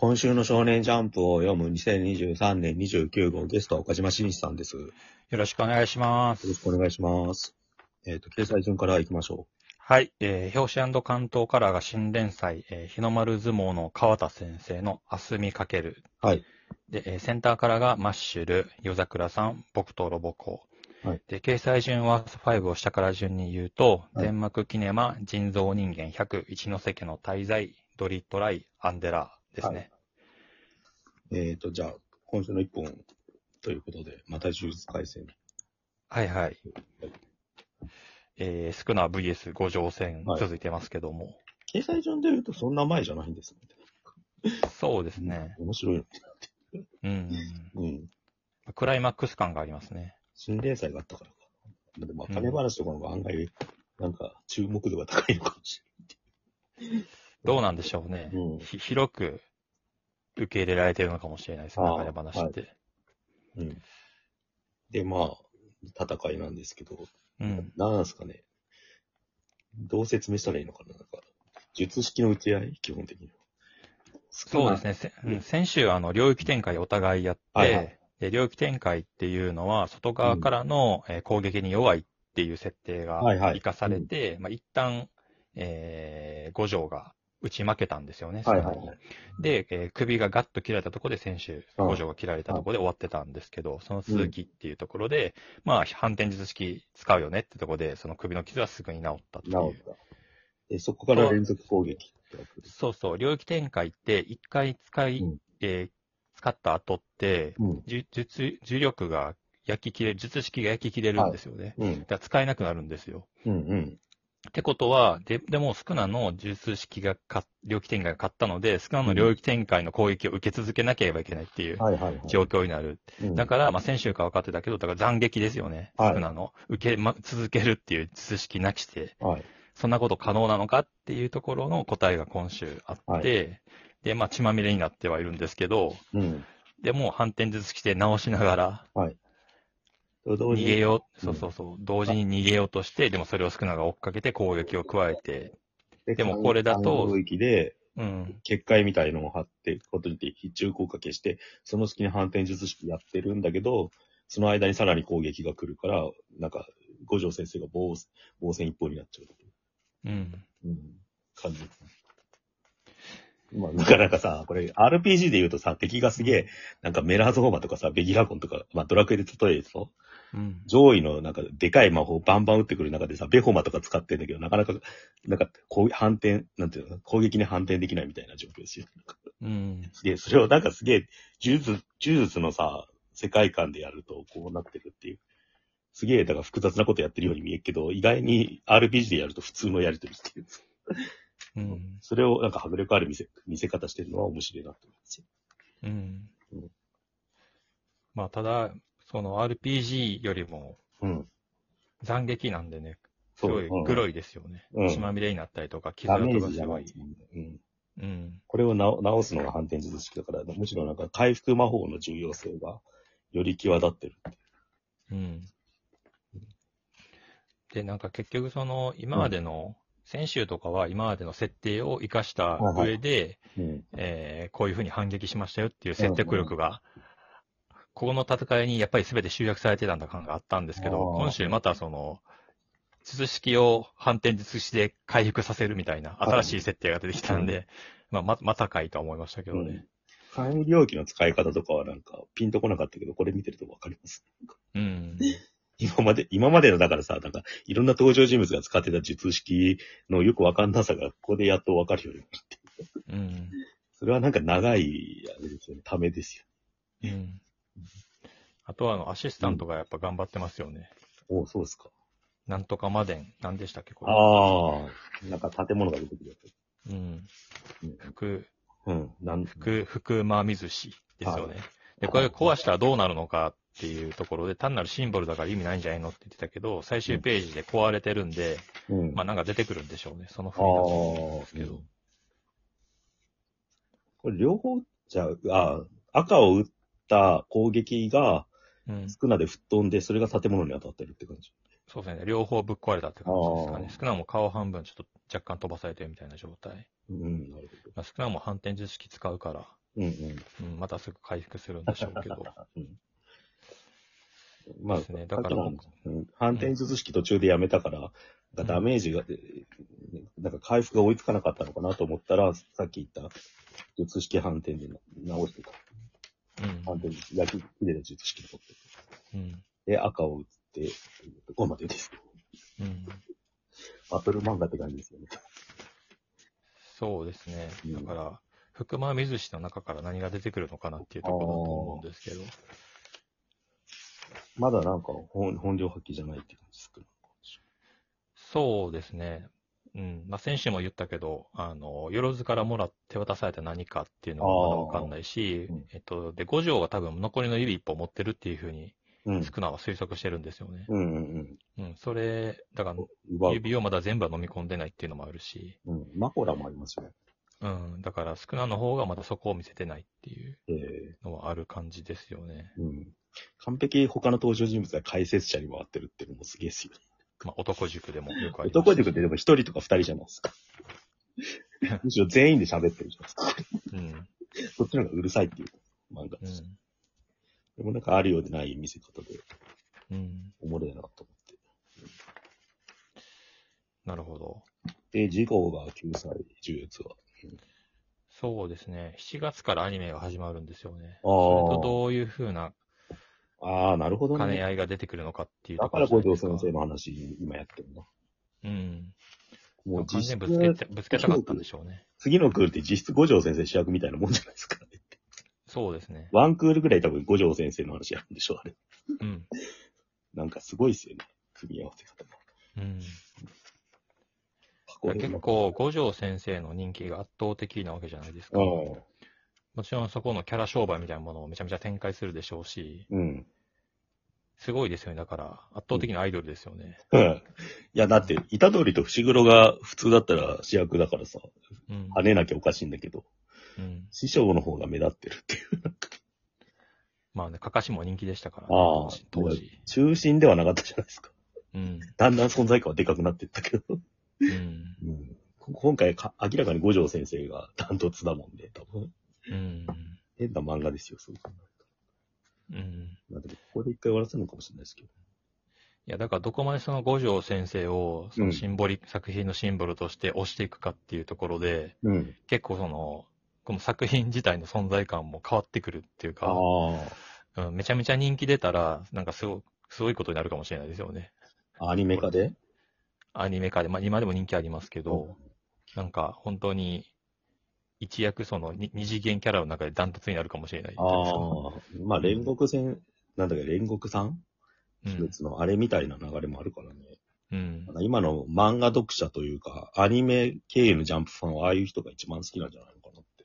今週の少年ジャンプを読む2023年29号ゲストは岡島真一さんです。よよろしくお願いします。ろしくお願いします。えっ、と、掲載順から行きましょはい。えー、表紙関東カラーが新連載、えー日の丸相撲の川田先生のあすみかける。う。はい。で、えーセンターカラーがマッシュル、夜桜さん、僕とロボコ。はいで、掲載順は5を下から順に言うと、はい天幕キネマ、人造人間100、一ノ関の滞在、ドリトライ、アンデラですね。えっ、と、じゃあ、今週の一本ということで、また呪術回戦。はい、はい、えー、スクナ VS 五条戦はい続いてますけども。掲載順で言うとそんな前じゃないんですね。そうですね。面白いよ。うん。うん。クライマックス感がありますね。新連載があったからか。でも、金話とかの方が案外、なんか、注目度が高いのかもしどうなんでしょうね。うんひ広く受け入れられてるのかもしれないです流れ話って。れない。うん。で、まあ、戦いなんですけど、うん。なんすかね。どう説明したらいいのかななんか、術式の打ち合い？基本的には。そうですね。せうん先週、あの、領域展開お互いやって、はいはいで領域展開っていうのは、外側からの、えー攻撃に弱いっていう設定がはいはい活かされて、まあ、一旦、えー、五条が打ち負けたんですよね。はいはいはい。で、えー首がガッと切られたところで先週、うん五条が切られたところで終わってたんですけど、その続きっていうところで、まあ、反転術式使うよねってところで、その首の傷はすぐに治ったっていう。治った。で、そこから連続攻撃そうそう、領域展開って一回使い、うんえー使った後って、うん。じゅ術、重力が焼き切れ、術式が焼き切れるんですよね。うんだ。から使えなくなるんですよ。うん。うん。ってことは、で、でも、スクナの術式がか、領域展開が勝ったので、スクナの領域展開の攻撃を受け続けなければいけないっていうはいはいはい。状況になる。うんだから、まあ、先週から分かってたけど、だから斬撃ですよね。はいスクナの。受け、ま、続けるっていう術式なきして、はい。そんなこと可能なのかっていうところの答えが今週あって、はいで、まあ、血まみれになってはいるんですけど、うん。でも、反転術式で直しながら、と同時に。逃げよう、うん。そうそうそう、同時に逃げようとして、でもそれをスクナが追っかけて攻撃を加えて、でもこれだと領域で、うん、結界みたいのを貼って、ことによって必中効果消して、その隙に反転術式やってるんだけど、その間にさらに攻撃が来るから、なんか、五条先生が防防戦一方になっちゃう。う。ん、うん。感じ。ですね。まあ、なかなかさ、これ RPG で言うとさ、敵がすげえ、なんかメラーゾーマとかさ、ベギラゴンとか、まあドラクエで例えると、うん、上位のなんかでかい魔法バンバン打ってくる中でさ、ベホマとか使ってんだけど、なかなか、なんか、こう反転、なんていうの、攻撃に反転できないみたいな状況ですよ。うん、で、それをなんかすげえ、呪術、呪術のさ、世界観でやるとこうなってるっていう。すげえ、だから複雑なことやってるように見えるけど、意外に RPG でやると普通のやりとりっていう。うん、それをなんか迫力ある見せ、見せ方してるのは面白いなと思いますよ。うんうん。まあ、ただ、その RPG よりもうん。斬撃なんでね、すごい黒いですよね。うん血まみれになったりとか、傷ダメ跡がすごいージじゃないで。すもんね。うん。うん、これを直直すのが反転術式だから、むしろなんか回復魔法の重要性がより際立ってるっていう。うん。で、なんか結局その、今までの、先週とかは今までの設定を活かした上で、うん。えーこういうふうに反撃しましたよっていう説得力が、ここの戦いにやっぱり全て集約されてたんだ感があったんですけど、今週またその、術式を反転術式で回復させるみたいな新しい設定が出てきたんで、まあ、ま、またかいとは思いましたけどね。管理領域の使い。方とかはなん。かピンとこなかったけど、これ見てるとわかります。うん。今まで、今までのだからさ、なん。かい。ろん。な登場人物が使ってた術式のよくわかん。なさがここでやっとわかるようになって。うん。それはなん。か長い、あれですよね、ためですよ。うん。あとはあの、アシスタントがやっぱ頑張ってますよね。おそうですか。なんとかまでん。何でしたっけこれ。ああ、なんか建物が出てくるやつ。うん。うん福、うん、なん、福、福間水氏ですよね。はいで、これ壊したらどうなるのかっていうところで、単なるシンボルだから意味ないんじゃないのって言ってたけど、最終ページで壊れてるんで、うん。まあなんか出てくるんでしょうね。そのあ風になってると思うんですけど。これ両方、じゃあ、あ赤を打った攻撃がうん。少なで吹っ飛んで、それが建物に当たってるって感じ。そうですね。両方ぶっ壊れたって感じですかね少なも顔半分ちょっと若干飛ばされてるみたいな状態。うん、なるほど。まあ、少なも反転術式使うから、うんうん。うん、またすぐ回復するんでしょうけど。うんまあ、ですねだからうん反転術式途中でやめたから、なんかダメージが、えーなんか回復が追いつかなかったのかなと思ったら、さっき言った術式反転で直してた。うん。反転術、焼き切れた術式取って。うん。で、赤を打って、ここまでです。うん。バトル漫画って感じですよね。そうですねう。んだから、福間水氏の中から何が出てくるのかなっていうところだと思うんですけど。まだなんか本本領発揮じゃないって感じですか？そうですね。うん。まあ、先週も言ったけど、あの、よろずからもらって渡された何かっていうのはまだわかんないしうん、えっと、で、五条は多分残りの指一本持ってるっていうふうに、うん。少なは推測してるんですよね。うんうんうん。それ、だから。指をまだ全部は飲み込んでないっていうのもあるし、うん。マコラもありますよね。うん。だから、少なの方がまだそこを見せてないっていうえのはある感じですよね。えうん。完璧他の登場人物が解説者に回ってるっていうのもすげえですよね。まあ、男塾でもよくありますし。男塾ってでも一人とか二人じゃないですか。むしろ全員で喋ってるじゃないですか。うん。そっちの方がうるさいっていう漫画です。うん。でもなんかあるようでない見せ方で、うん。おもろいなと思って。なるほど。で、次号が救済、呪術は？そうですね。7月からアニメが始まるんですよね。あそれとーどういうふうなああ、なるほど兼ねね。合いが出てくるのかっていうだとこから五条ろじゃないですか先生の話、今やってるんだ。うん。もう実質完全にぶつけて、ぶつけたかったんでしょうね。次のクールって実質五条先生主役みたいなもんじゃないですか。そうですね。ワンクールぐらい多分五条先生の話やるんでしょ、あれ。うん。なんかすごいっすよね。組み合わせ方が。うん。結構、五条先生の人気が圧倒的なわけじゃないですか。うもちろんそこのキャラ商売みたいなものをめちゃめちゃ展開するでしょうし、ん。うん。すごいですよね。だから、圧倒的なアイドルですよね。うん いや、だって、虎杖と伏黒が普通だったら主役だからさ、うん。跳ねなきゃおかしいんだけど、うん。師匠の方が目立ってるっていう。まあね、かかしも人気でしたから、ああ当時当時。中心ではなかったじゃないですか。うん。だんだん存在感はでかくなっていったけど。うん。うん、こ今回か、明らかに五条先生がダントツだもんで、多分。うん。変な漫画ですよ、そう考えるうん。と。まあでも、ここで一回終わらせるのかもしれないですけど。いや、だからどこまでその五条先生を、そうのんシンボリ、作品のシンボルとして推していくかっていうところで、うん。結構その、この作品自体の存在感も変わってくるっていうあか、あ。うん、めちゃめちゃ人気出たら、なんかすごすごいことになるかもしれないですよね。アニメ化で？アニメ化で、まあ今でも人気ありますけど、なんか本当に、一躍そのに二次元キャラの中でダントツになるかもしれない。ああ。まあ、煉獄戦、なんだっけ、煉獄さん？うん鬼滅のあれみたいな流れもあるからね。うん今の漫画読者というか、アニメ経由のジャンプファンはああいう人が一番好きなんじゃないのかなって。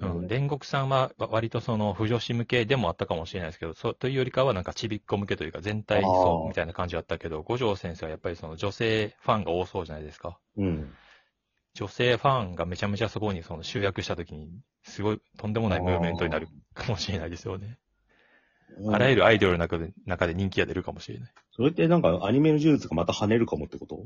うん、煉獄さんはわ割とその、不女子向けでもあったかもしれないですけど、そうというよりかはなんかちびっこ向けというか全体層みたいな感じだったけど、五条先生はやっぱりその女性ファンが多そうじゃないですか。うん。女性ファンがめちゃめちゃそこにその集約したときに、すごいとんでもないムーブメントになるかもしれないですよね。あらゆる。るアイドルの中で中で人気が出るかもしれない。それってなんかアニメの呪術がまた跳ねるかもってこと？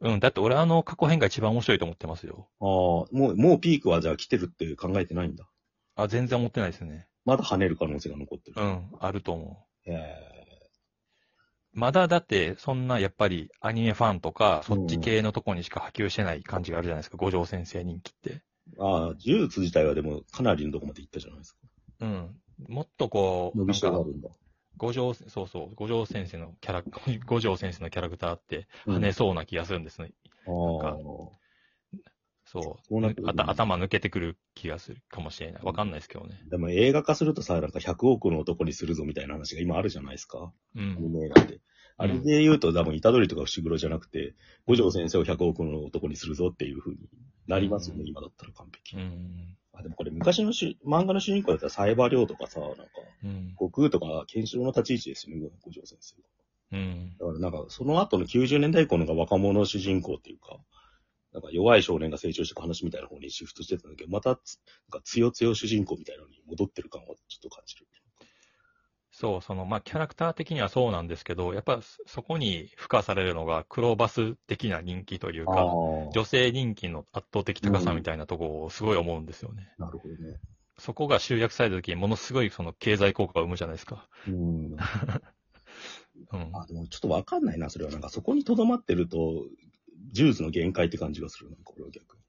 うん、だって俺あの過去編が一番面白いと思ってますよ。ああ、もう、もうピークはじゃあ来てるって考えてないんだ。あ、全然思ってないですね。まだ跳ねる可能性が残ってる。うん、あると思う。えまだだって、そんなやっぱりアニメファンとか、そっち系のとこにしか波及してない感じがあるじゃないですか、五条先生人気って。ー、ああ、呪術自体はでもかなりのとこまで行ったじゃないですか。うん。もっとこう、伸びなんかしろがあるんだ。五条、そうそう、五条先生のキャラ、五条先生のキャラクターってうん跳ねそうな気がするんですね。あかあ。そそうなってくるあた頭抜けてくる気がするかもしれない。わかんないですけどね。でも映画化するとさ、なんか100億の男にするぞみたいな話が今あるじゃないですか。うアニ映画で。あれで言うと多分、虎杖とか伏黒じゃなくて、五条先生を100億の男にするぞっていう風になりますよね、うん今だったら完璧。うん。あ、でもこれ昔のし漫画の主人公だったらサイバー量とかさ、なんか、うん。悟空とかケンシロウの立ち位置ですよね、五条先生。うん。だからなんか、その後の90年代以降のが若者主人公っていうか、なんか弱い少年が成長していく話みたいな方にシフトしてたんだけど、またつ、なんか強強主人公みたいなのに戻ってる感はちょっと感じる。そう、その、まあ、キャラクター的にはそうなんですけど、やっぱそそこに付加されるのがクローバス的な人気というか。女性人気の圧倒的高さみたいなところをすごい思うんですよね。なるほどね。そこが集約された時にものすごいその経済効果を生むじゃないですか。うん。うん。あ、でもちょっとわかんないな、それは。なんかそこに留まってると、ジューズの限界って感じがする。なんか俺は逆に。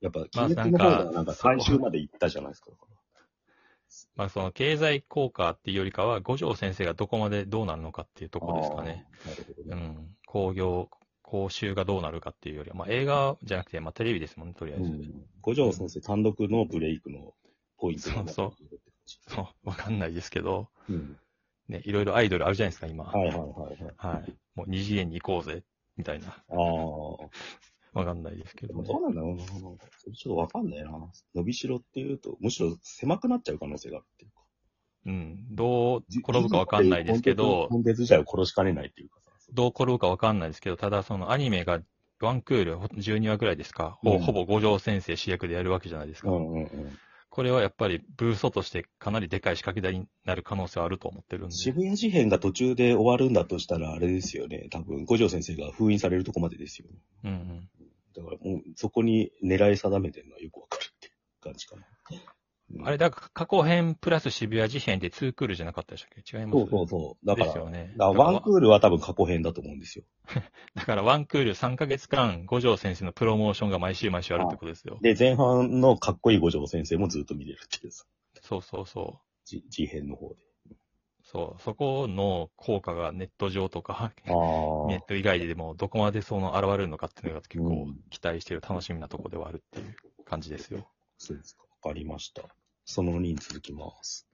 やっぱ、まあキネクの方なんかがなんか最終まで行ったじゃないですか。まあその経済効果っていうよりかは、五条先生がどこまでどうなるのかっていうところですかね。。あーなるほどね。うん。興行、講習がどうなるかっていうよりは、まあ映画じゃなくて、まあテレビですもんね、とりあえず。うん。五条先生単独のブレイクのポイントになってるって感じそう、わかんないですけど、うん。ね、いろいろアイドルあるじゃないですか、今。はいはいはいはい。はい。もう二次元に行こうぜ、みたいな。ああ。わかんないですけど、ね。どうなんだろうな。ちょっとわかんないな。伸びしろっていうと、むしろ狭くなっちゃう可能性があるっていうか。うん。どう転ぶかわかんないですけど、コンテンツ自体を殺しかねないっていうかさ。どう転ぶかわかんないですけど、ただそのアニメがワンクール12話ぐらいですか、うんほほぼ五条先生主役でやるわけじゃないですか。うんうんうん。これはやっぱりブーストとしてかなりでかい仕掛け台になる可能性はあると思ってるんで。渋谷事変が途中で終わるんだとしたら、あれですよね。多分、五条先生が封印されるとこまでですよね。うんうん。だからもう、そこに狙い定めてるのはよくわかるって感じかな。うんあれ、だから過去編プラス渋谷事変って2クールじゃなかったでしたっけ？違います？そうそうそう。だから、ですよね。だからワンクールは多分過去編だと思うんですよ。だからワンクール3ヶ月間、五条先生のプロモーションが毎週毎週あるってことですよ。で、前半のかっこいい五条先生もずっと見れるっていうさ、そうそうそう。じ事変の方で。そう。そこの効果がネット上とか、ネット以外でもどこまでその現れるのかっていうのが結構うん期待してる楽しみなところではあるっていう感じですよ。そうですか。かりました。その2に続きます。